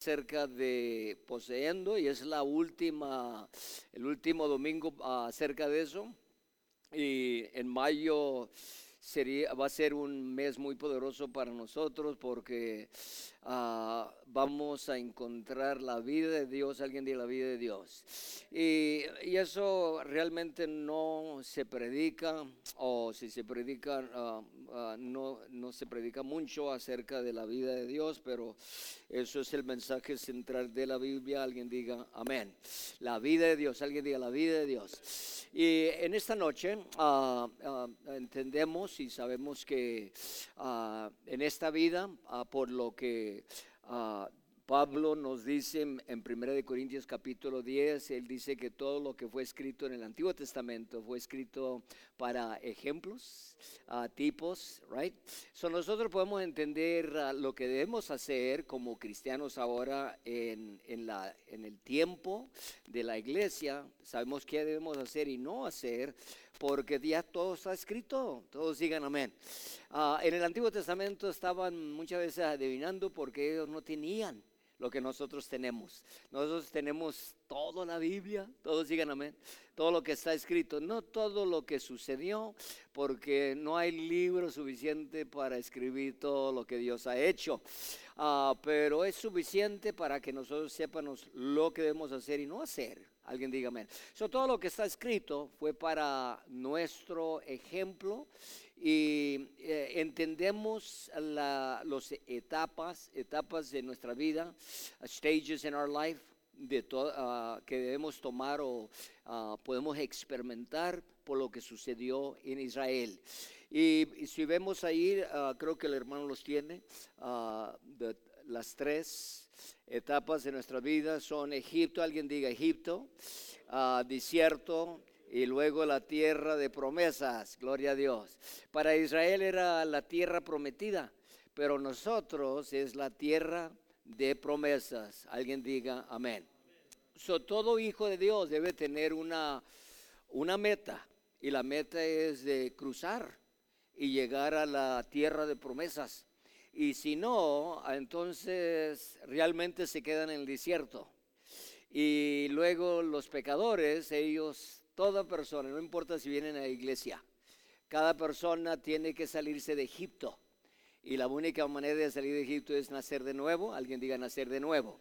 acerca de poseendo y es la última, el último domingo acerca de eso. Y en mayo sería, va a ser un mes muy poderoso para nosotros porque Ah, vamos a encontrar la vida de Dios, alguien diga la vida de Dios. Y, eso realmente no se predica, o si se predica, ah, ah, no, no se predica mucho acerca de la vida de Dios, pero eso es el mensaje central de la Biblia. Alguien diga amén. La vida de Dios, alguien diga la vida de Dios. Y en esta noche entendemos y sabemos que en esta vida, por lo que Ah, Pablo nos dice en 1 Corintios capítulo 10, él dice que todo lo que fue escrito en el Antiguo Testamento fue escrito para ejemplos, uh, tipos, right? So nosotros podemos entender ah, lo que debemos hacer como cristianos ahora en, en, la, en el tiempo de la iglesia. Sabemos qué debemos hacer y no hacer porque ya todo está escrito. Todos digan amén. Ah, en el Antiguo Testamento estaban muchas veces adivinando porque ellos no tenían lo que nosotros tenemos. Nosotros tenemos toda la Biblia, todos digan amén, todo lo que está escrito, no todo lo que sucedió, porque no hay libro suficiente para escribir todo lo que Dios ha hecho, ah, pero es suficiente para que nosotros sepamos lo que debemos hacer y no hacer. Alguien diga amén. todo lo que está escrito fue para nuestro ejemplo y eh, entendemos las etapas, etapas de nuestra vida, stages in our life, de uh, que debemos tomar o uh, podemos experimentar por lo que sucedió en Israel. Y, si vemos ahí, uh, creo que el hermano los tiene, las tres etapas de nuestra vida son Egipto, alguien diga Egipto, desierto, y luego la tierra de promesas, gloria a Dios. Para Israel era la tierra prometida, pero nosotros es la tierra de promesas. Alguien diga amén. So, todo hijo de Dios debe tener una, una meta y la meta es de cruzar y llegar a la tierra de promesas. Y si no, entonces realmente se quedan en el desierto. Y luego los pecadores, ellos Toda persona, no importa si vienen a la iglesia, cada persona tiene que salirse de Egipto. Y la única manera de salir de Egipto es nacer de nuevo. Alguien diga nacer de nuevo.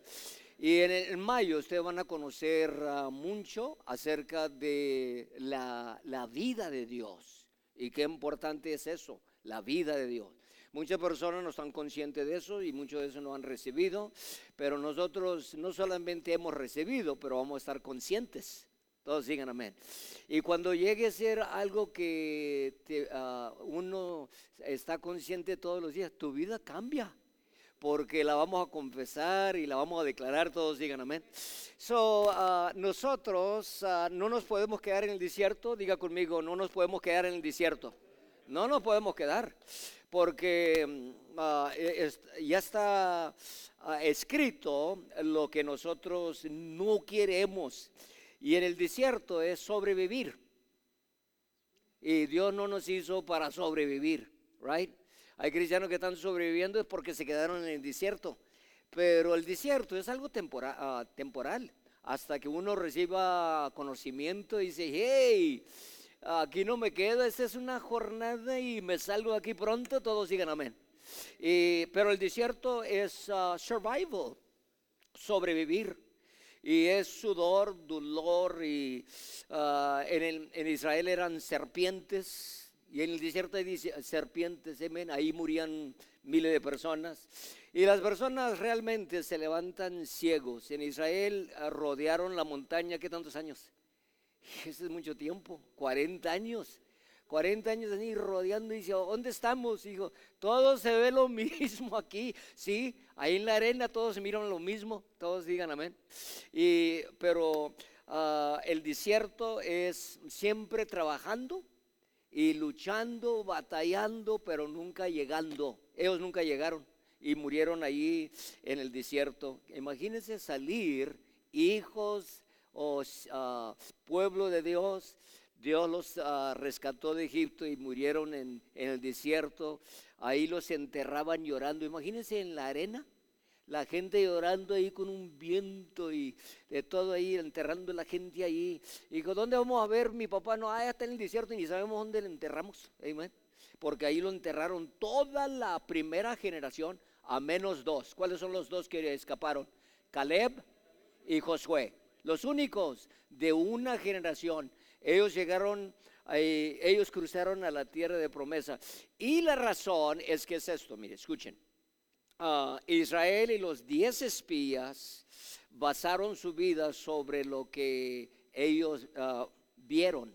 Y en, mayo ustedes van a conocer ah, mucho acerca de la, la vida de Dios. Y qué importante es eso, la vida de Dios. Muchas personas no están conscientes de eso y muchos de eso no han recibido, pero nosotros no solamente hemos recibido, pero vamos a estar conscientes todos digan amén. Y cuando llegue a ser algo que ah, uno está consciente todos los días, tu vida cambia. Porque la vamos a confesar y la vamos a declarar, todos digan amén. So, uh, nosotros uh, no nos podemos quedar en el desierto, diga conmigo, no nos podemos quedar en el desierto. No nos podemos quedar, porque e, ya está escrito lo que nosotros no queremos y en el desierto es sobrevivir. Y Dios no nos hizo para sobrevivir, right? Hay cristianos que están sobreviviendo es porque se quedaron en el desierto. Pero el desierto es algo ah, temporal. Hasta que uno reciba conocimiento y dice, hey, aquí no me quedo, esta es una jornada y me salgo aquí pronto, todos digan amén. pero el desierto es ah, survival, sobrevivir y es sudor, dolor y ah, en, en, Israel eran serpientes y en el desierto hay serpientes, ahí morían miles de personas y las personas realmente se levantan ciegos. En Israel ah, rodearon la montaña, ¿qué tantos años? Ese es mucho tiempo, 40 años. 40 años ahí rodeando y dice, ¿dónde estamos? Hijo, todo se ve lo mismo aquí, sí, ahí en la arena todos se miran lo mismo, todos digan amén. Y, pero ah, el desierto es siempre trabajando y luchando, batallando, pero nunca llegando. Ellos nunca llegaron y murieron ahí en el desierto. Imagínense salir hijos o ah, pueblo de Dios Dios los ah, rescató de Egipto y murieron en, el desierto. Ahí los enterraban llorando. Imagínense en la arena. la gente llorando ahí con un viento y de todo ahí, enterrando a la gente ahí. Dijo, ¿dónde vamos a ver mi papá? No, ah, está en el desierto y ni sabemos dónde le enterramos. Porque ahí lo enterraron toda la primera generación, a menos dos. ¿Cuáles son los dos que escaparon? Caleb y Josué. Los únicos de una generación. Ellos llegaron, eh, ellos cruzaron a la tierra de promesa. Y la razón es que es esto, mire, escuchen. Ah, Israel y los diez espías basaron su vida sobre lo que ellos ah, vieron.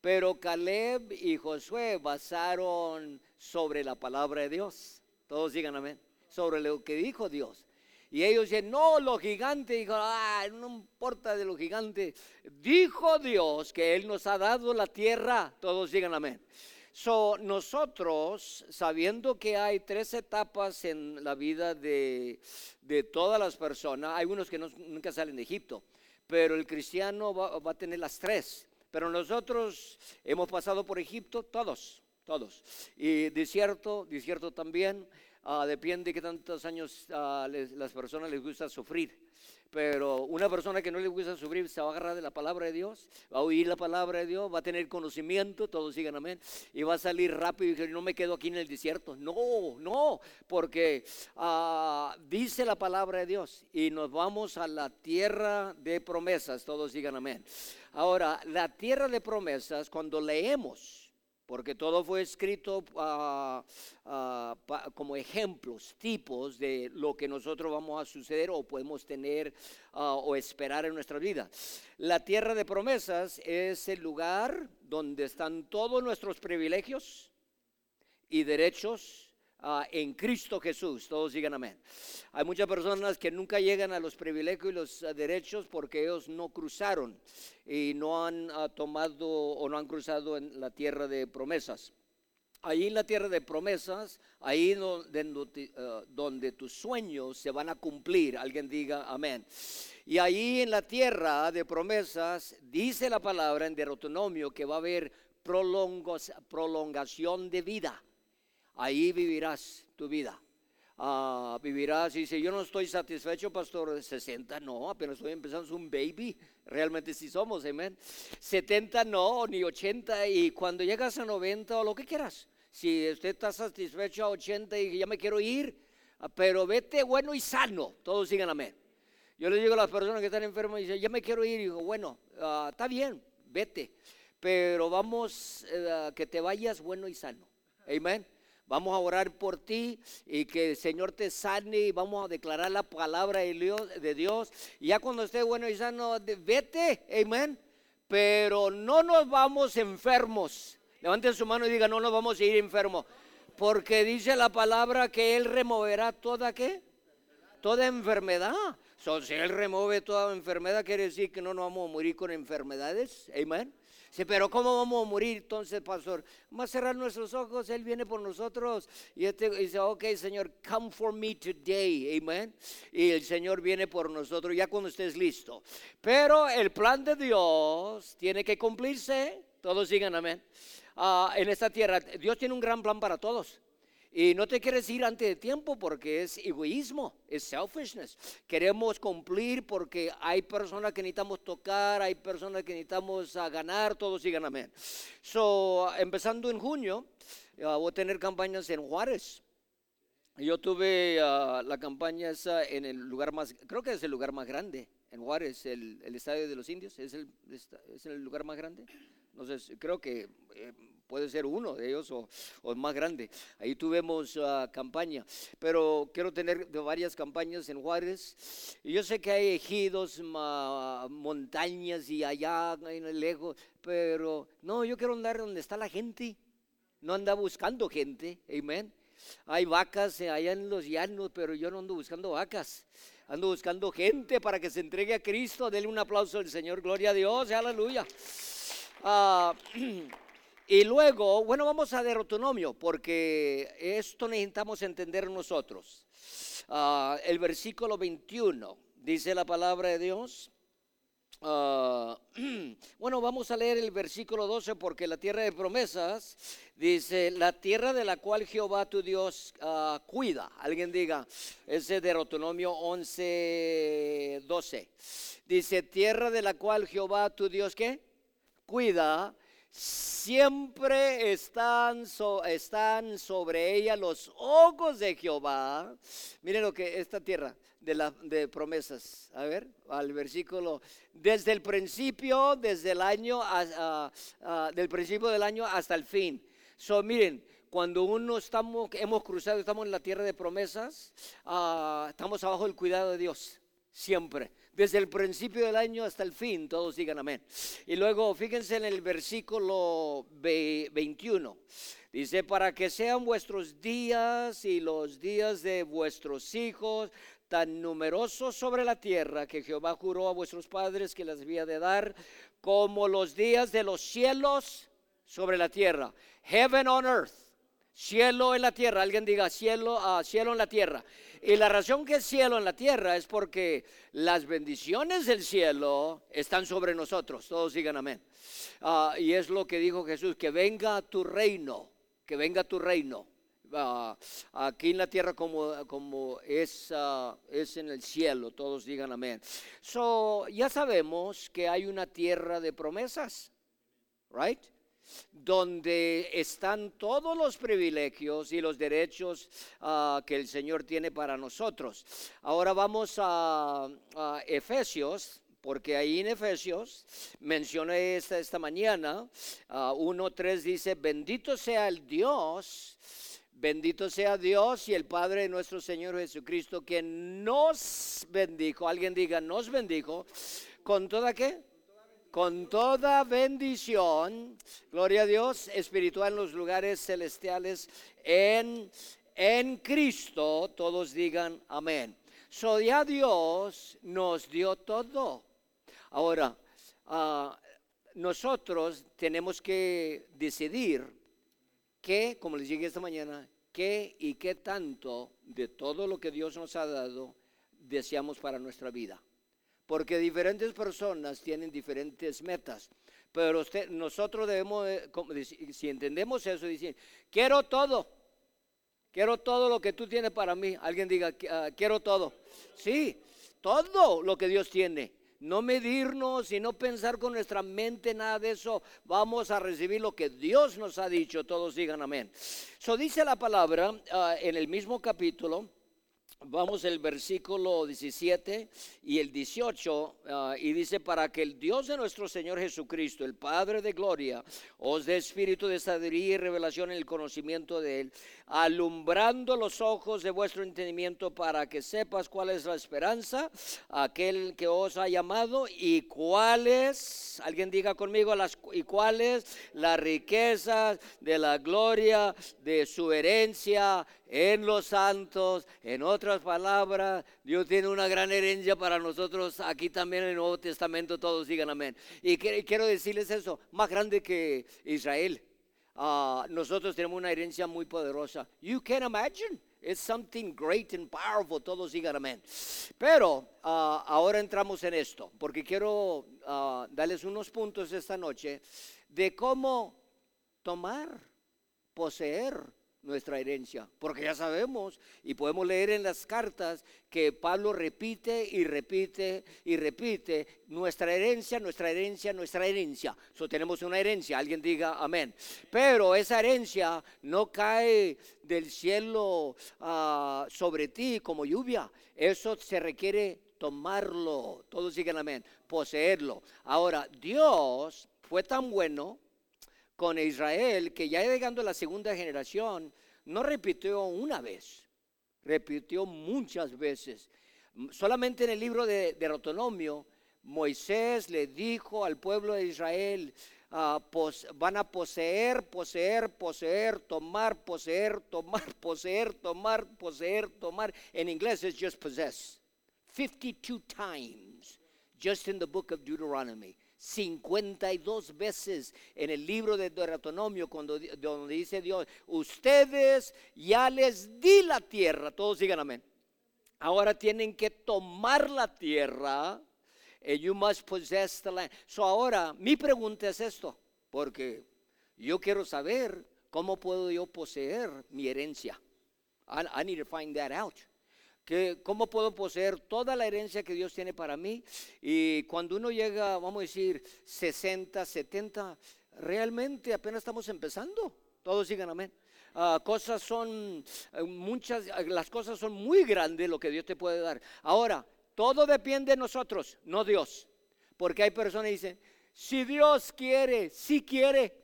Pero Caleb y Josué basaron sobre la palabra de Dios. Todos digan amén. Sobre lo que dijo Dios. Y ellos dicen, no, lo gigante, dijo, ah, no importa de lo gigante. Dijo Dios que Él nos ha dado la tierra. Todos digan amén. So, nosotros, sabiendo que hay tres etapas en la vida de, todas las personas, hay unos que nunca salen de Egipto, pero el cristiano va, a tener las tres. Pero nosotros hemos pasado por Egipto, todos, todos. Y desierto, desierto también, uh, depende de qué tantos años a las personas les gusta sufrir. Pero una persona que no le gusta sufrir se va a agarrar de la palabra de Dios, va a oír la palabra de Dios, va a tener conocimiento, todos sigan amén, y va a salir rápido y decir, no me quedo aquí en el desierto. No, no, porque ah, dice la palabra de Dios y nos vamos a la tierra de promesas, todos digan amén. Ahora, la tierra de promesas, cuando leemos, porque todo fue escrito ah, ah, como ejemplos, tipos de lo que nosotros vamos a suceder o podemos tener ah, o esperar en nuestra vida. La tierra de promesas es el lugar donde están todos nuestros privilegios y derechos Ah, en Cristo Jesús. Todos digan amén. Hay muchas personas que nunca llegan a los privilegios y los ah, derechos porque ellos no cruzaron y no han ah, tomado o no han cruzado en la tierra de promesas. Ahí en la tierra de promesas, ahí donde, donde tus sueños se van a cumplir. Alguien diga amén. Y ahí en la tierra de promesas, dice la palabra en Deuteronomio que va a haber prolongación de vida ahí vivirás tu vida. Ah, vivirás y dice, yo no estoy satisfecho, pastor, de 60, no, apenas estoy empezando, es un baby, realmente sí somos, amén. 70 no, ni 80, y cuando llegas a 90 o lo que quieras, si usted está satisfecho a 80 y ya me quiero ir, ah, pero vete bueno y sano, todos sigan amén. Yo les digo a las personas que están enfermas y dicen, ya me quiero ir, y digo, bueno, ah, está bien, vete, pero vamos eh, que te vayas bueno y sano, amén. Vamos a orar por ti y que el Señor te sane y vamos a declarar la palabra de Dios. Y ya cuando esté bueno y sano, vete, amén. Pero no nos vamos enfermos. Levanten su mano y digan, no nos vamos a ir enfermos. Porque dice la palabra que Él removerá toda qué? Toda enfermedad. si Él remueve toda enfermedad, quiere decir que no nos vamos a morir con enfermedades. Amén. Sí, pero ¿cómo vamos a morir entonces, pastor? Vamos a cerrar nuestros ojos, Él viene por nosotros. Y este dice, ok, Señor, come for me today, amen. Y el Señor viene por nosotros ya cuando estés listo. Pero el plan de Dios tiene que cumplirse. Todos digan amén. Ah, en esta tierra, Dios tiene un gran plan para todos. Y no te quieres ir antes de tiempo porque es egoísmo, es selfishness. Queremos cumplir porque hay personas que necesitamos tocar, hay personas que necesitamos ganar, todos sigan amén. So, empezando en junio, ah, voy a tener campañas en Juárez. Yo tuve ah, la campaña esa en el lugar más, creo que es el lugar más grande, en Juárez, el, Estadio de los Indios, ¿es el, es el lugar más grande. Sé, creo que eh, puede ser uno de ellos o, o más grande. Ahí tuvimos uh, campaña, pero quiero tener varias campañas en Juárez. Y yo sé que hay ejidos, montañas y allá en el lejos, pero no, yo quiero andar donde está la gente, no anda buscando gente, amén. Hay vacas allá en los llanos, pero yo no ando buscando vacas. Ando buscando gente para que se entregue a Cristo. Denle un aplauso al Señor. Gloria a Dios. Aleluya. Ah, Y luego, bueno, vamos a Deuteronomio, porque esto necesitamos entender nosotros. Ah, el versículo 21 dice la palabra de Dios. ah, bueno, vamos a leer el versículo 12 porque la tierra de promesas dice, la tierra de la cual Jehová tu Dios ah, cuida. Alguien diga, ese de Deuteronomio 11, 12. Dice, tierra de la cual Jehová tu Dios, ¿qué? Cuida siempre están, están sobre ella los ojos de Jehová. Miren lo que esta tierra de, la, de promesas. A ver, al versículo. Desde el principio, desde el año, del principio del año hasta el fin. So, miren, cuando uno estamos, hemos cruzado, estamos en la tierra de promesas, ah, estamos abajo del cuidado de Dios, siempre desde el principio del año hasta el fin, todos digan amén. Y luego fíjense en el versículo 21. Dice, para que sean vuestros días y los días de vuestros hijos tan numerosos sobre la tierra que Jehová juró a vuestros padres que les había de dar, como los días de los cielos sobre la tierra. Heaven on earth. Cielo en la tierra. Alguien diga cielo, uh, cielo en la tierra. Y la razón que es cielo en la tierra es porque las bendiciones del cielo están sobre nosotros. Todos digan amén. Ah, y es lo que dijo Jesús, que venga tu reino, que venga tu reino. Ah, aquí en la tierra como, como es, ah, es en el cielo, todos digan amén. So, ya sabemos que hay una tierra de promesas, right? Donde están todos los privilegios y los derechos ah, que el Señor tiene para nosotros. Ahora vamos a, Efesios, porque ahí en Efesios mencioné esta, mañana, 1.3 ah, dice, bendito sea el Dios, bendito sea Dios y el Padre de nuestro Señor Jesucristo, que nos bendijo, alguien diga, nos bendijo, con toda qué? Con toda bendición, gloria a Dios, espiritual en los lugares celestiales en, en Cristo, todos digan amén. So ya Dios nos dio todo. Ahora, ah, nosotros tenemos que decidir qué, como les dije esta mañana, qué y qué tanto de todo lo que Dios nos ha dado deseamos para nuestra vida porque diferentes personas tienen diferentes metas. Pero nosotros debemos, si entendemos eso, decir, quiero todo, quiero todo lo que tú tienes para mí. Alguien diga, ah, quiero todo. Sí, todo lo que Dios tiene. No medirnos y no pensar con nuestra mente nada de eso. Vamos a recibir lo que Dios nos ha dicho. Todos digan amén. So dice la palabra ah, en el mismo capítulo Vamos el versículo 17 y el 18 ah, y dice, para que el Dios de nuestro Señor Jesucristo, el Padre de Gloria, os dé espíritu de sabiduría y revelación en el conocimiento de Él, alumbrando los ojos de vuestro entendimiento para que sepas cuál es la esperanza, aquel que os ha llamado y cuál es, alguien diga conmigo, las, y cuál es la riqueza de la gloria de su herencia en los santos, en otras palabras, Dios tiene una gran herencia para nosotros aquí también en el Nuevo Testamento, todos digan amén. Y quiero decirles eso, más grande que Israel. Ah, nosotros tenemos una herencia muy poderosa. You can imagine. It's something great and powerful. Todos digan amén. Pero ah, ahora entramos en esto, porque quiero ah, darles unos puntos esta noche de cómo tomar, poseer nuestra herencia, porque ya sabemos y podemos leer en las cartas que Pablo repite y repite y repite nuestra herencia, nuestra herencia, nuestra herencia. So tenemos una herencia, alguien diga amén. Pero esa herencia no cae del cielo ah, sobre ti como lluvia. Eso se requiere tomarlo. Todos digan amén, poseerlo. Ahora, Dios fue tan bueno con Israel, que ya llegando a la segunda generación, no repitió una vez, repitió muchas veces. Solamente en el libro de, de Moisés le dijo al pueblo de Israel, ah, van a poseer, poseer, poseer, tomar, poseer, tomar, poseer, tomar, poseer, tomar. En inglés es just possess. 52 times, just in the book of Deuteronomy. 52 veces en el libro de Deuteronomio, cuando donde dice Dios, ustedes ya les di la tierra, todos digan amén. Ahora tienen que tomar la tierra and you must possess the land. So ahora, mi pregunta es esto, porque yo quiero saber cómo puedo yo poseer mi herencia. I, I need to find that out. ¿Cómo puedo poseer toda la herencia que Dios tiene para mí? Y cuando uno llega, vamos a decir, 60, 70, realmente apenas estamos empezando. Todos digan amén. Ah, cosas son eh, muchas, las cosas son muy grandes lo que Dios te puede dar. Ahora, todo depende de nosotros, no Dios. Porque hay personas que dicen, si Dios quiere, si quiere.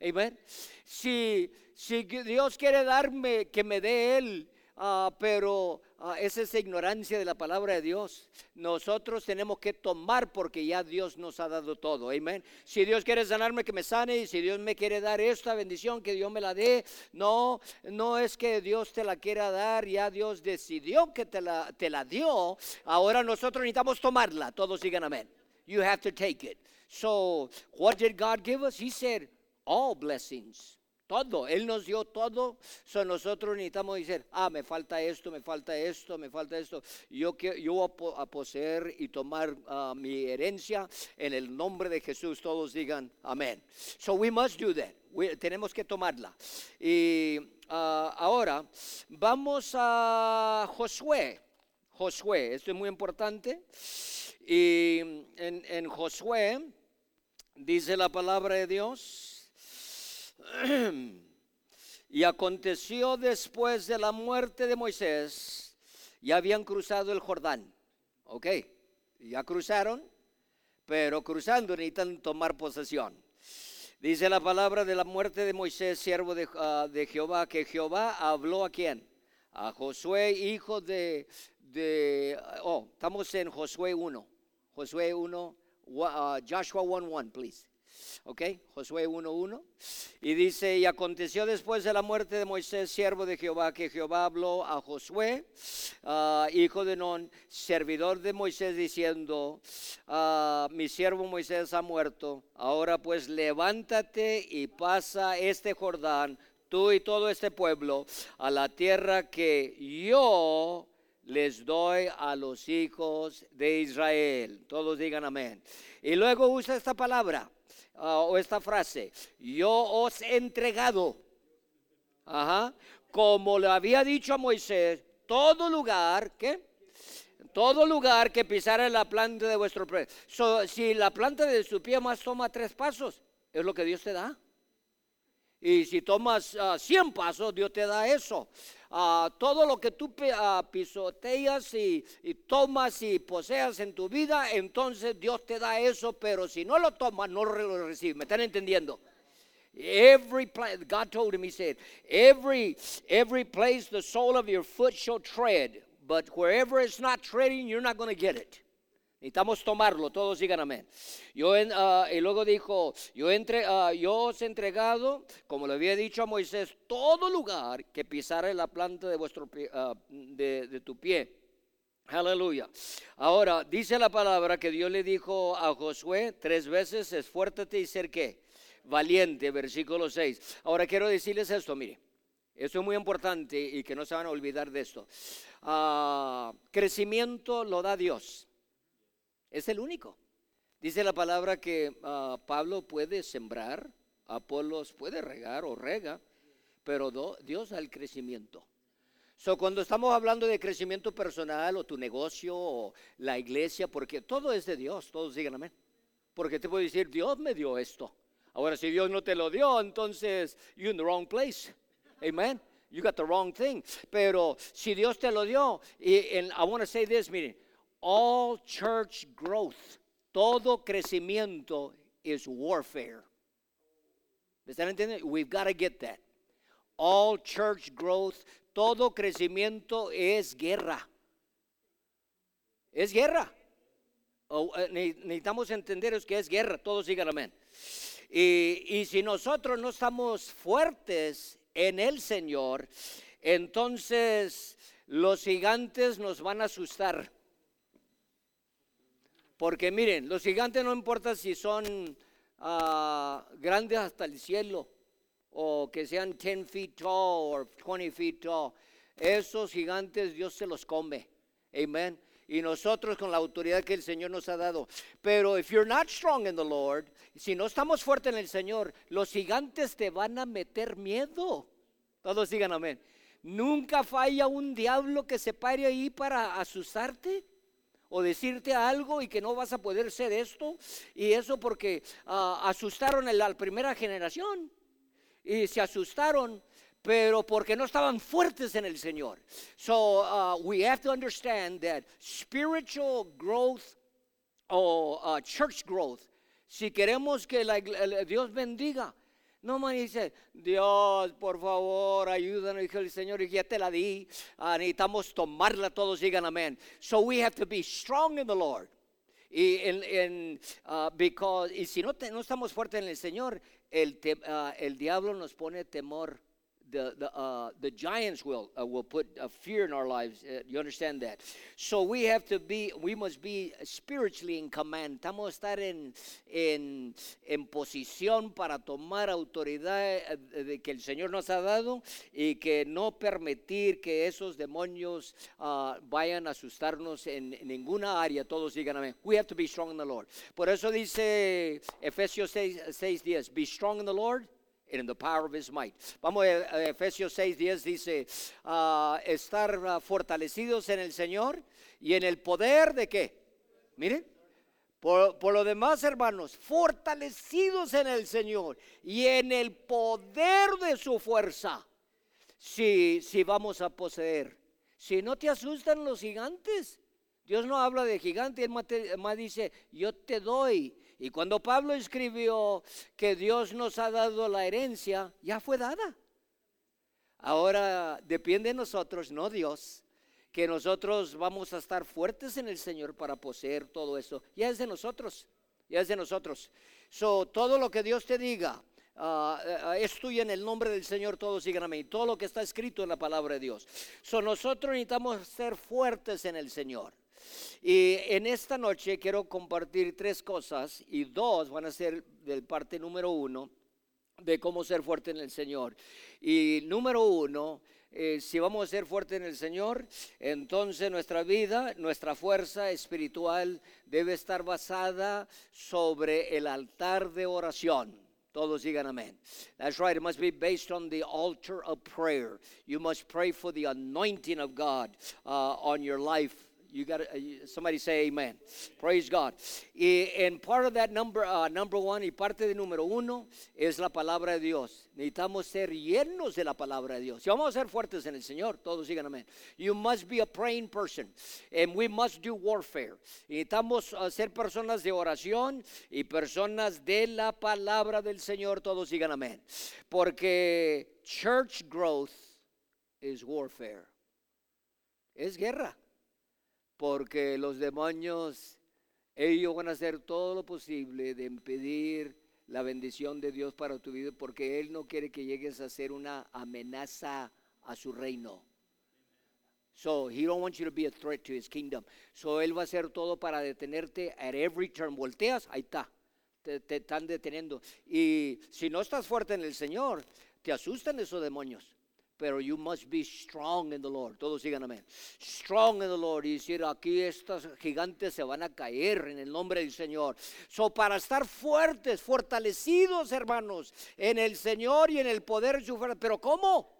Amen. Si, si Dios quiere darme, que me dé Él. Ah, pero ah, esa es ignorancia de la palabra de Dios. Nosotros tenemos que tomar porque ya Dios nos ha dado todo. Amén. Si Dios quiere sanarme, que me sane. Y si Dios me quiere dar esta bendición, que Dios me la dé. No, no es que Dios te la quiera dar. Ya Dios decidió que te la, te la dio. Ahora nosotros necesitamos tomarla. Todos digan amén. You have to take it. So, what did God give us? He said, all blessings todo, Él nos dio todo. So nosotros necesitamos decir, ah, me falta esto, me falta esto, me falta esto. Yo, yo voy a poseer y tomar ah, mi herencia en el nombre de Jesús. Todos digan amén. So we must do that. tenemos que tomarla. Y ah, ahora vamos a Josué. Josué, esto es muy importante. Y en, en Josué dice la palabra de Dios y aconteció después de la muerte de Moisés, ya habían cruzado el Jordán. Ok, ya cruzaron, pero cruzando necesitan tomar posesión. Dice la palabra de la muerte de Moisés, siervo de, ah, Jehová, que Jehová habló a quién? A Josué, hijo de, de oh, estamos en Josué 1. Josué 1, uh, Joshua 1.1, please. ¿Ok? Josué 1.1. Y dice, y aconteció después de la muerte de Moisés, siervo de Jehová, que Jehová habló a Josué, ah, hijo de Non, servidor de Moisés, diciendo, ah, mi siervo Moisés ha muerto, ahora pues levántate y pasa este Jordán, tú y todo este pueblo, a la tierra que yo les doy a los hijos de Israel. Todos digan amén. Y luego usa esta palabra, Ah, o esta frase, yo os he entregado, ajá, como le había dicho a Moisés, todo lugar, ¿qué? Todo lugar que pisara la planta de vuestro pie. si la planta de su pie más toma tres pasos, es lo que Dios te da. Y si tomas uh, 100 pasos, Dios te da eso. Uh, todo lo que tú uh, pisoteas y, y, tomas y poseas en tu vida, entonces Dios te da eso, pero si no lo tomas, no lo recibes. ¿Me están entendiendo? Every place, God told him, He said, every, every place the sole of your foot shall tread, but wherever it's not treading, you're not going to get it. Necesitamos tomarlo, todos digan amén. Yo ah, y luego dijo, yo, entre, uh, yo os he entregado, como le había dicho a Moisés, todo lugar que pisare la planta de, vuestro ah, de, de tu pie. Aleluya. Ahora, dice la palabra que Dios le dijo a Josué tres veces, esfuérzate y ser qué? Valiente, versículo 6. Ahora quiero decirles esto, mire, esto es muy importante y que no se van a olvidar de esto. crecimiento lo da Dios. Es el único. Dice la palabra que ah, Pablo puede sembrar, Apolos puede regar o rega, pero Dios da el crecimiento. So, cuando estamos hablando de crecimiento personal o tu negocio o la iglesia, porque todo es de Dios, todos digan amén. Porque te puedo decir, Dios me dio esto. Ahora, si Dios no te lo dio, entonces you're in the wrong place. Amen. You got the wrong thing. Pero si Dios te lo dio, y I want to say this, miren, all church growth, todo crecimiento is warfare. ¿Me están entendiendo? We've got to get that. All church growth, todo crecimiento es guerra. Es guerra. Eh, necesitamos entender que es guerra, todos digan amén. Y, y si nosotros no estamos fuertes en el Señor, entonces los gigantes nos van a asustar. Porque miren, los gigantes no importa si son ah, grandes hasta el cielo o que sean 10 feet tall o 20 feet tall. Esos gigantes Dios se los come. Amén. y nosotros con la autoridad que el Señor nos ha dado. Pero if you're not strong in the Lord, si no estamos fuertes en el Señor, los gigantes te van a meter miedo. Todos digan amén. Nunca falla un diablo que se pare ahí para asustarte o decirte algo y que no vas a poder ser esto. Y eso porque ah, asustaron a la primera generación y se asustaron pero porque no estaban fuertes en el Señor. So uh, we have to understand that spiritual growth o uh, church growth, si queremos que la, Dios bendiga, no me dice, Dios, por favor, ayúdanos, dijo el Señor, y ya te la di. Uh, necesitamos tomarla, todos digan amén. So we have to be strong in the Lord. Y, en, en, uh, because, y si no, te, no estamos fuertes en el Señor, el, te, uh, el diablo nos pone temor the the uh, the giants will uh, will put a fear in our lives. Uh, you understand that? So we have to be. We must be spiritually in command. Estamos estar en en en posición para tomar autoridad eh, de que el Señor nos ha dado y que no permitir que esos demonios uh, vayan a asustarnos en, en, ninguna área. Todos digan amén. We have to be strong in the Lord. Por eso dice Efesios 6, 6 10. Be strong in the Lord in the power of his might. Vamos a Efesios 6, 10 dice, uh, estar uh, fortalecidos en el Señor y en el poder de qué. Miren, por, por, lo demás, hermanos, fortalecidos en el Señor y en el poder de su fuerza, si, si vamos a poseer. Si no te asustan los gigantes, Dios no habla de gigantes, Él más dice, yo te doy y cuando Pablo escribió que Dios nos ha dado la herencia, ya fue dada. Ahora depende de nosotros, no Dios, que nosotros vamos a estar fuertes en el Señor para poseer todo eso. Ya es de nosotros, ya es de nosotros. So, todo lo que Dios te diga, uh, es tuyo en el nombre del Señor, todos síganme. Y todo lo que está escrito en la palabra de Dios. So, nosotros necesitamos ser fuertes en el Señor. Y en esta noche quiero compartir tres cosas y dos van a ser del parte número uno de cómo ser fuerte en el Señor. Y número uno, eh, si vamos a ser fuertes en el Señor, entonces nuestra vida, nuestra fuerza espiritual debe estar basada sobre el altar de oración. Todos digan amén. That's right. It must be based on the altar of prayer. You must pray for the anointing of God uh, on your life You got uh, somebody say amen. Praise God. Y en part of that number, uh, number one y parte de número uno es la palabra de Dios. Necesitamos ser llenos de la palabra de Dios. Si vamos a ser fuertes en el Señor, todos digan amén. You must be a praying person and we must do warfare. Necesitamos uh, ser personas de oración y personas de la palabra del Señor, todos digan amén. Porque church growth is warfare. Es guerra porque los demonios, ellos van a hacer todo lo posible de impedir la bendición de Dios para tu vida, porque Él no quiere que llegues a ser una amenaza a su reino. So he don't want you to be a threat to his kingdom. So él va a hacer todo para detenerte at every turn. Volteas, ahí está. Te, te, están deteniendo. Y si no estás fuerte en el Señor, te asustan esos demonios. Pero you must be strong in the Lord. Todos sigan amén. Strong in the Lord. Y decir, aquí estos gigantes se van a caer en el nombre del Señor. So, para estar fuertes, fortalecidos, hermanos, en el Señor y en el poder de su fuerza. Pero ¿cómo?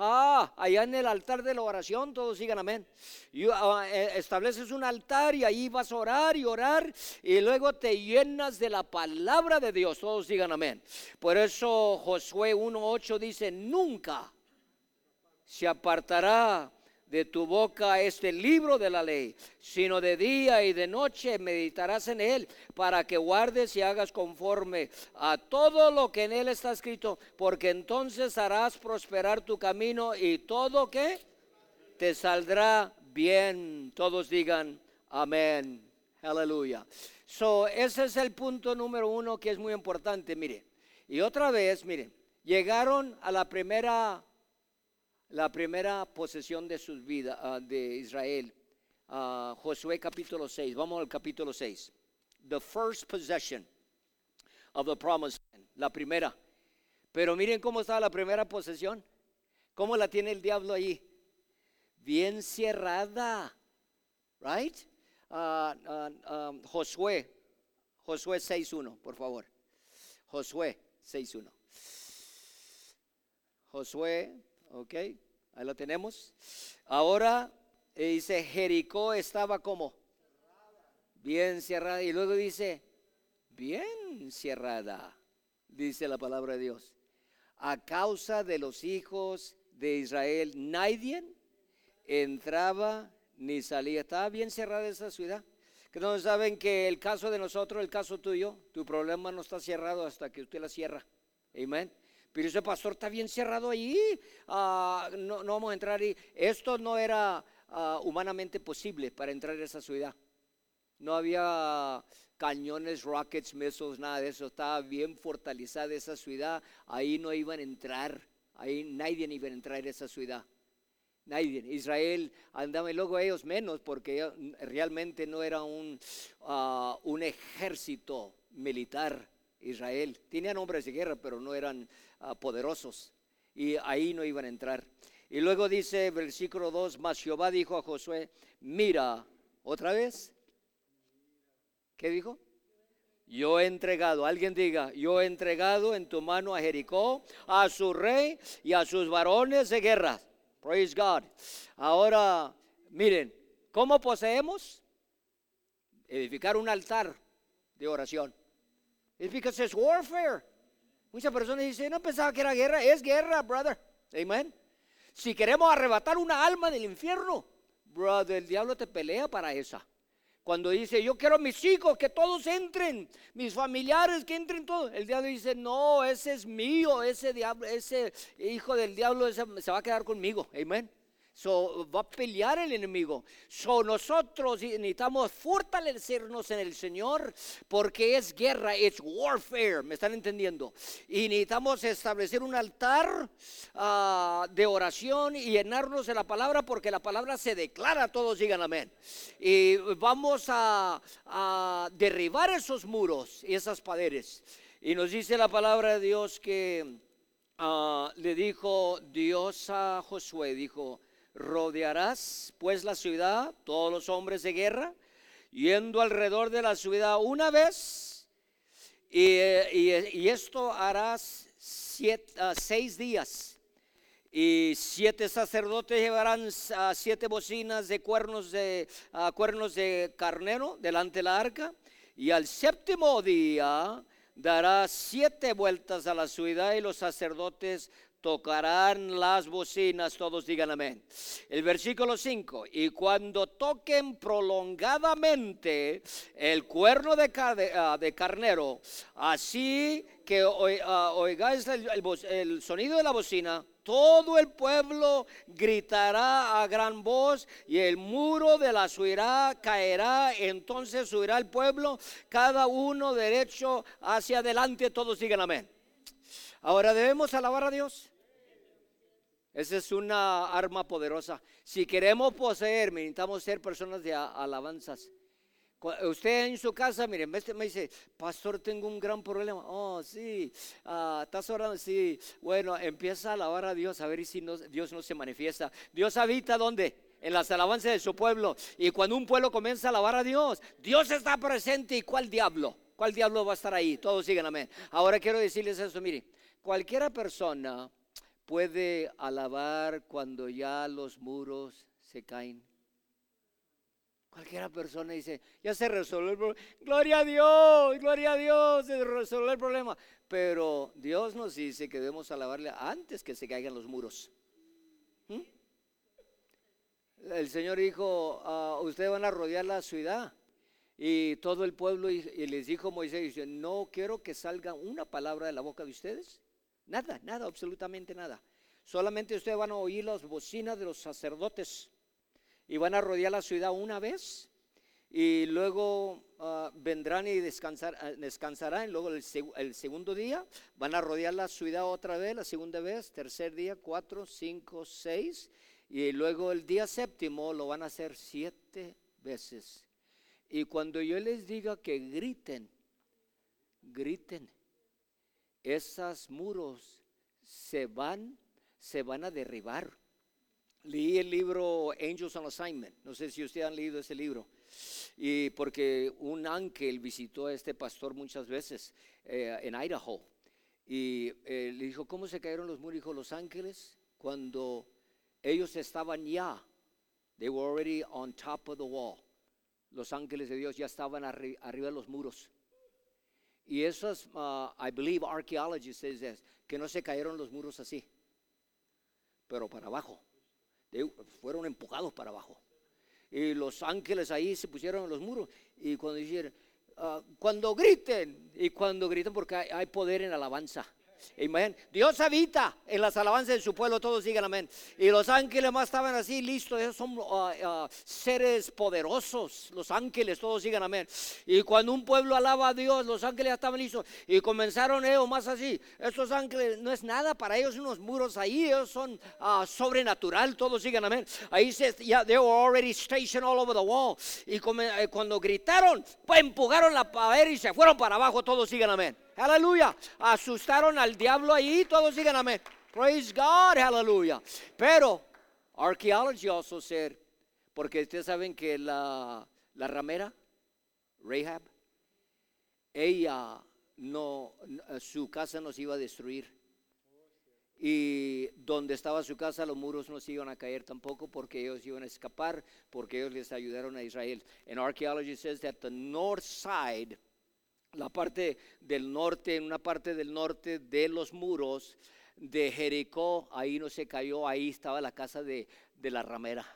Ah, allá en el altar de la oración, todos sigan amén. Uh, estableces un altar y ahí vas a orar y orar y luego te llenas de la palabra de Dios, todos digan amén. Por eso Josué 1.8 dice, nunca se apartará de tu boca este libro de la ley, sino de día y de noche meditarás en él, para que guardes y hagas conforme a todo lo que en él está escrito, porque entonces harás prosperar tu camino y todo que te saldrá bien. Todos digan amén. Aleluya. So, ese es el punto número uno que es muy importante, mire. Y otra vez, mire, llegaron a la primera la primera posesión de sus vidas ah, de Israel. Uh, Josué capítulo 6. Vamos al capítulo 6. The first possession of the promised land. La primera. Pero miren cómo está la primera posesión. ¿Cómo la tiene el diablo ahí? Bien cerrada. right? Uh, uh, um, Josué, Josué 6.1, por favor. Josué 6.1. Josué, ok, ahí lo tenemos. Ahora eh, dice, Jericó estaba como bien cerrada. Y luego dice, bien cerrada, dice la palabra de Dios. A causa de los hijos de Israel, nadie entraba ni salía. Estaba bien cerrada esa ciudad. Que no saben que el caso de nosotros, el caso tuyo, tu problema no está cerrado hasta que usted la cierra. Amén. Pero ese pastor está bien cerrado allí. Ah, no, vamos a entrar ahí. Esto no era ah, humanamente posible para entrar a esa ciudad. No había cañones, rockets, missiles, nada de eso. Estaba bien fortalecida esa ciudad. Ahí no iban a entrar. Ahí nadie iba a entrar a esa ciudad. Nadie. Israel andaba y luego ellos menos porque realmente no era un, ah, ejército militar. Israel tenían hombres de guerra, pero no eran Ah, poderosos. Y ahí no iban a entrar. Y luego dice versículo 2, mas Jehová dijo a Josué, mira, otra vez. ¿Qué dijo? Yo he entregado, alguien diga, yo he entregado en tu mano a Jericó, a su rey y a sus varones de guerra. Praise God. Ahora, miren, ¿cómo poseemos? Edificar un altar de oración. It's because it's warfare. Muchas personas dicen, no pensaba que era guerra. Es guerra, brother. Amen. Si queremos arrebatar una alma del infierno, brother, el diablo te pelea para esa. Cuando dice, yo quiero a mis hijos que todos entren, mis familiares que entren todos, el diablo dice, no, ese es mío, ese diablo, ese hijo del diablo se va a quedar conmigo. Amén. So, va a pelear el enemigo. So, nosotros necesitamos fortalecernos en el Señor porque es guerra, es warfare, ¿me están entendiendo? Y necesitamos establecer un altar ah, de oración y llenarnos de la palabra porque la palabra se declara, todos digan amén. Y vamos a, derribar esos muros y esas paredes. Y nos dice la palabra de Dios que ah, le dijo Dios a Josué, dijo, rodearás pues la ciudad, todos los hombres de guerra, yendo alrededor de la ciudad una vez, y, esto harás ah, seis días. Y siete sacerdotes llevarán siete bocinas de cuernos de, cuernos de carnero delante de la arca. Y al séptimo día dará siete vueltas a la ciudad y los sacerdotes tocarán las bocinas, todos digan amén. El versículo 5, y cuando toquen prolongadamente el cuerno de, ah, carnero, así que ah, oigáis el, sonido de la bocina, todo el pueblo gritará a gran voz y el muro de la ciudad caerá. Entonces subirá el pueblo, cada uno derecho hacia adelante. Todos digan amén. Ahora debemos alabar a Dios. Esa es una arma poderosa. Si queremos poseer, necesitamos ser personas de alabanzas. Usted en su casa, miren, me dice, pastor, tengo un gran problema. Oh, sí, ah, estás orando, sí. Bueno, empieza a alabar a Dios, a ver si Dios no se manifiesta. Dios habita ¿dónde? En las alabanzas de su pueblo. Y cuando un pueblo comienza a alabar a Dios, Dios está presente. ¿Y cuál diablo? ¿Cuál diablo va a estar ahí? Todos sigan amén. Ahora quiero decirles eso, mire, cualquiera persona puede alabar cuando ya los muros se caen. Cualquiera persona dice, ya se resolvió el problema. Gloria a Dios, gloria a Dios, se resolvió el problema. Pero Dios nos dice que debemos alabarle antes que se caigan los muros. ¿Mm? El Señor dijo, uh, ustedes van a rodear la ciudad. Y todo el pueblo, y, les dijo Moisés, no quiero que salga una palabra de la boca de ustedes Nada, nada, absolutamente nada. Solamente ustedes van a oír las bocinas de los sacerdotes y van a rodear la ciudad una vez y luego ah, vendrán y descansar, ah, descansarán. Luego el, el, segundo día van a rodear la ciudad otra vez, la segunda vez, tercer día, cuatro, cinco, seis. Y luego el día séptimo lo van a hacer siete veces. Y cuando yo les diga que griten, griten esos muros se van, se van a derribar. leí el libro Angels on Assignment. No sé si ustedes han leído ese libro. Y porque un ángel visitó a este pastor muchas veces eh, en Idaho. Y eh, le dijo, ¿cómo se cayeron los muros? Dijo, los ángeles, cuando ellos estaban ya, they were already on top of the wall. Los ángeles de Dios ya estaban arriba de los muros. Y esos, uh, I believe, archaeologists says que no se cayeron los muros así, pero para abajo. fueron empujados para abajo. Y los ángeles ahí se pusieron en los muros. Y cuando dijeron, uh, cuando griten, y cuando griten porque hay poder en alabanza. Amén. Dios habita en las alabanzas de su pueblo, todos digan amén. Y los ángeles más estaban así listos, esos son uh, uh, seres poderosos, los ángeles, todos digan amén. Y cuando un pueblo alaba a Dios, los ángeles estaban listos y comenzaron ellos más así. Estos ángeles no es nada para ellos, unos muros ahí, ellos son uh, sobrenatural, todos digan amén. Ahí se, ya, they were already stationed all over the wall. Y eh, cuando gritaron, pues empujaron la pared y se fueron para abajo, todos digan amén. Aleluya. Asustaron al diablo ahí. Todos digan amén. Praise God. Aleluya. Pero, archaeology also said, porque ustedes saben que la, la ramera, Rahab, ella no, su casa no se iba a destruir. Y donde estaba su casa, los muros no se iban a caer tampoco porque ellos iban a escapar, porque ellos les ayudaron a Israel. And archaeology says that the north side la parte del norte, en una parte del norte de los muros de Jericó, ahí no se cayó, ahí estaba la casa de, la ramera.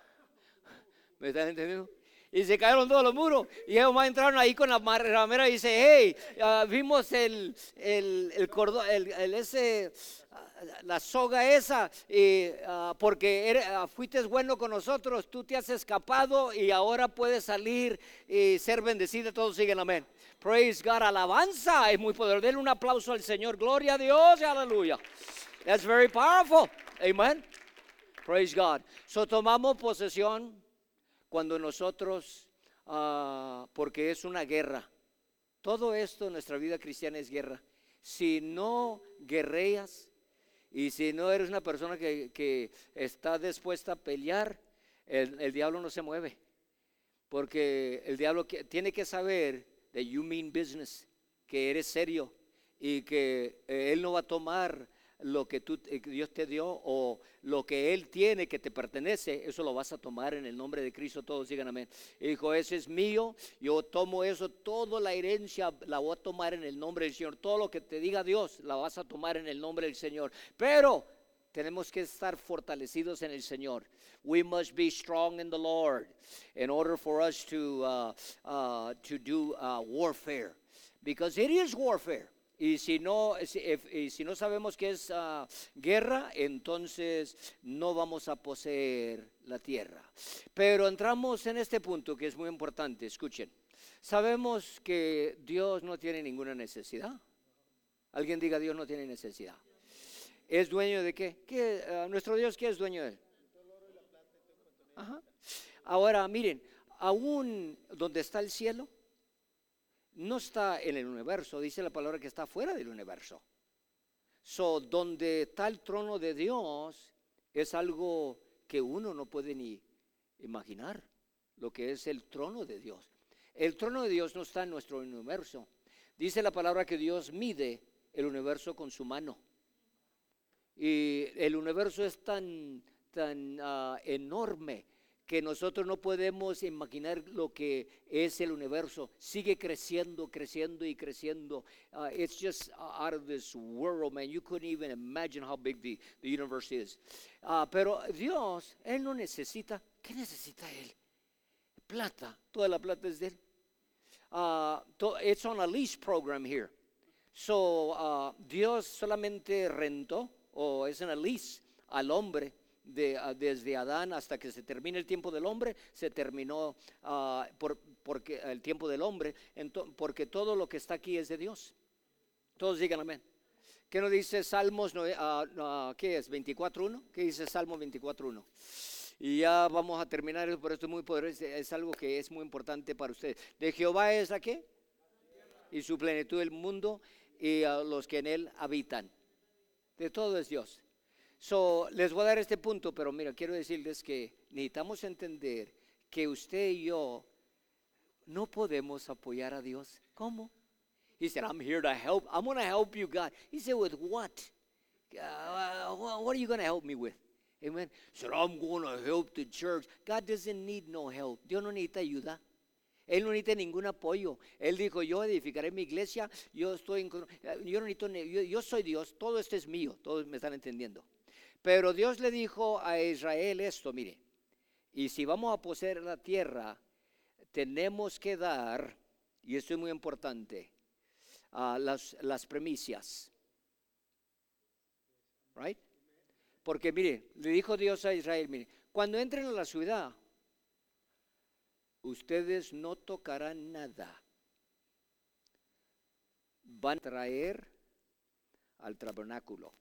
¿Me están entendiendo? Y se cayeron todos los muros. Y ellos más entraron ahí con la ramera y dice, hey, vimos el, el, cordón, el, ese, la soga esa, ah, porque ah, fuiste bueno con nosotros, tú te has escapado y ahora puedes salir y ser bendecido. Todos siguen amén. Praise God, alabanza es muy poderoso. Denle un aplauso al Señor. Gloria a Dios aleluya. That's very powerful. Amen. Praise God. So tomamos posesión cuando nosotros, uh, porque es una guerra. Todo esto en nuestra vida cristiana es guerra. Si no guerreas y si no eres una persona que, que está dispuesta a pelear, el, el, diablo no se mueve. Porque el diablo tiene que saber that you mean business, que eres serio y que eh, Él no va a tomar lo que tú, eh, Dios te dio o lo que Él tiene que te pertenece, eso lo vas a tomar en el nombre de Cristo. Todos digan amén. dijo, ese es mío, yo tomo eso, toda la herencia la voy a tomar en el nombre del Señor. Todo lo que te diga Dios, la vas a tomar en el nombre del Señor. Pero tenemos que estar fortalecidos en el Señor. We must be strong in the Lord in order for us to, uh, uh, to do uh, warfare. Because it is warfare. Y si no, y si no sabemos que es uh, guerra, entonces no vamos a poseer la tierra. Pero entramos en este punto que es muy importante. Escuchen. Sabemos que Dios no tiene ninguna necesidad. Alguien diga Dios no tiene necesidad. ¿Es dueño de qué? ¿Qué uh, nuestro Dios, ¿qué es dueño de él? Ahora, miren, aún donde está el cielo, no está en el universo, dice la palabra que está fuera del universo. So, donde está el trono de Dios es algo que uno no puede ni imaginar, lo que es el trono de Dios. El trono de Dios no está en nuestro universo. Dice la palabra que Dios mide el universo con su mano. Y el universo es tan, tan ah, enorme que nosotros no podemos imaginar lo que es el universo. Sigue creciendo, creciendo y creciendo. Uh, it's just out of this world, man. You couldn't even imagine how big the, the universe is. Uh, pero Dios, Él no necesita. ¿Qué necesita Él? Plata. Toda la plata es de Él. Uh, it's on a lease program here. So, Dios solamente rentó o es una lease al hombre de, ah, desde Adán hasta que se termine el tiempo del hombre, se terminó uh, por, porque el tiempo del hombre, porque todo lo que está aquí es de Dios. Todos digan amén. ¿Qué nos dice Salmos, uh, qué es? 24.1. ¿Qué dice Salmo 24.1? Y ya vamos a terminar, por esto es muy poderoso, es algo que es muy importante para ustedes. De Jehová es la qué? Y su plenitud el mundo y a los que en él habitan. De todo es Dios. So, les voy a dar este punto, pero mira, quiero decirles que necesitamos entender que usted y yo no podemos apoyar a Dios. ¿Cómo? He said, I'm here to help. I'm going to help you, God. He said, with what? Uh, what are you going to help me with? Amen. Said, I'm going to help the church. God doesn't need no help. Dios no necesita ayuda. Él no necesita ningún apoyo. Él dijo, yo edificaré mi iglesia, yo estoy yo no necesito, yo, yo soy Dios, todo esto es mío, todos me están entendiendo. Pero Dios le dijo a Israel esto, mire, y si vamos a poseer la tierra, tenemos que dar, y esto es muy importante, las, las premisas. Right? Porque mire, le dijo Dios a Israel, mire, cuando entren a la ciudad, ustedes no tocarán nada. Van a traer al tabernáculo.